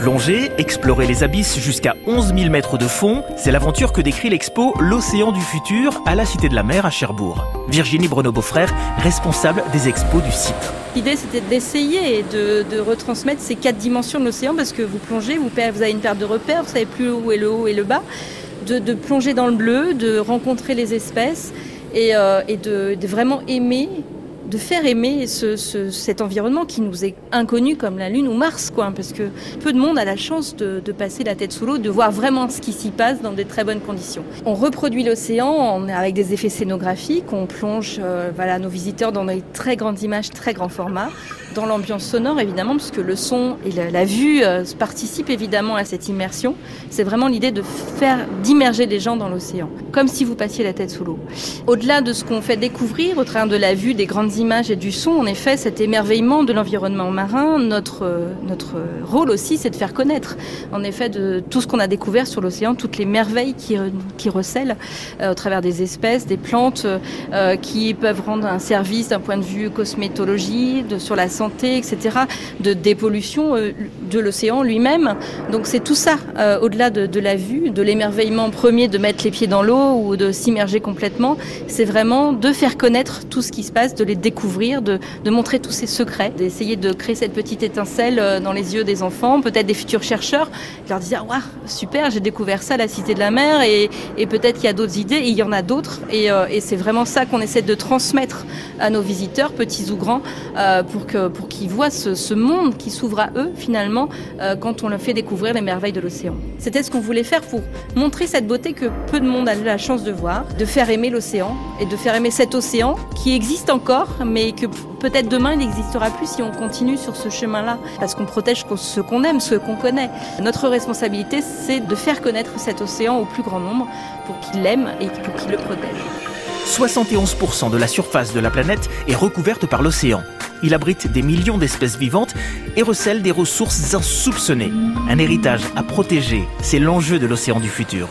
Plonger, explorer les abysses jusqu'à 11 000 mètres de fond, c'est l'aventure que décrit l'expo L'océan du futur à la Cité de la Mer à Cherbourg. Virginie Bruno-Beaufrère, responsable des expos du site. L'idée c'était d'essayer de, retransmettre ces quatre dimensions de l'océan parce que vous plongez, vous, vous avez une perte de repères, vous savez plus où est le haut et le bas, de, plonger dans le bleu, de rencontrer les espèces et, euh, de vraiment aimer de faire aimer ce, ce, cet environnement qui nous est inconnu comme la Lune ou Mars, quoi, parce que peu de monde a la chance de, de passer la tête sous l'eau, de voir vraiment ce qui s'y passe dans des très bonnes conditions. On reproduit l'océan avec des effets scénographiques, on plonge euh, voilà, nos visiteurs dans des très grandes images, très grands formats, dans l'ambiance sonore évidemment, puisque le son et la, vue euh, participent évidemment à cette immersion. C'est vraiment l'idée de faire, d'immerger les gens dans l'océan, comme si vous passiez la tête sous l'eau. Au-delà de ce qu'on fait découvrir au travers de la vue, des grandes images et du son, en effet, cet émerveillement de l'environnement marin, notre, notre rôle aussi, c'est de faire connaître, en effet, de tout ce qu'on a découvert sur l'océan, toutes les merveilles qui, qui recèlent euh, au travers des espèces, des plantes euh, qui peuvent rendre un service d'un point de vue cosmétologie, sur la santé, etc., de dépollution euh, de l'océan lui-même. Donc c'est tout ça, euh, au-delà de, de la vue, de l'émerveillement premier de mettre les pieds dans l'eau ou de s'immerger complètement, c'est vraiment de faire connaître tout ce qui se passe, de les découvrir, de, de montrer tous ces secrets, d'essayer de créer cette petite étincelle euh, dans les yeux des enfants, peut-être des futurs chercheurs, leur dire waouh super, j'ai découvert ça, la Cité de la Mer, et, peut-être qu'il y a d'autres idées, et il y en a d'autres, et, euh, c'est vraiment ça qu'on essaie de transmettre à nos visiteurs, petits ou grands, euh, pour qu'ils voient ce, monde qui s'ouvre à eux finalement quand on leur fait découvrir les merveilles de l'océan. C'était ce qu'on voulait faire pour montrer cette beauté que peu de monde a la chance de voir, de faire aimer l'océan et de faire aimer cet océan qui existe encore, mais que peut-être demain il n'existera plus si on continue sur ce chemin-là, parce qu'on protège ce qu'on aime, ce qu'on connaît. Notre responsabilité, c'est de faire connaître cet océan au plus grand nombre pour qu'il l'aime et pour qu'il le protège. 71% de la surface de la planète est recouverte par l'océan. Il abrite des millions d'espèces vivantes et recèle des ressources insoupçonnées. Un héritage à protéger, c'est l'enjeu de l'océan du futur.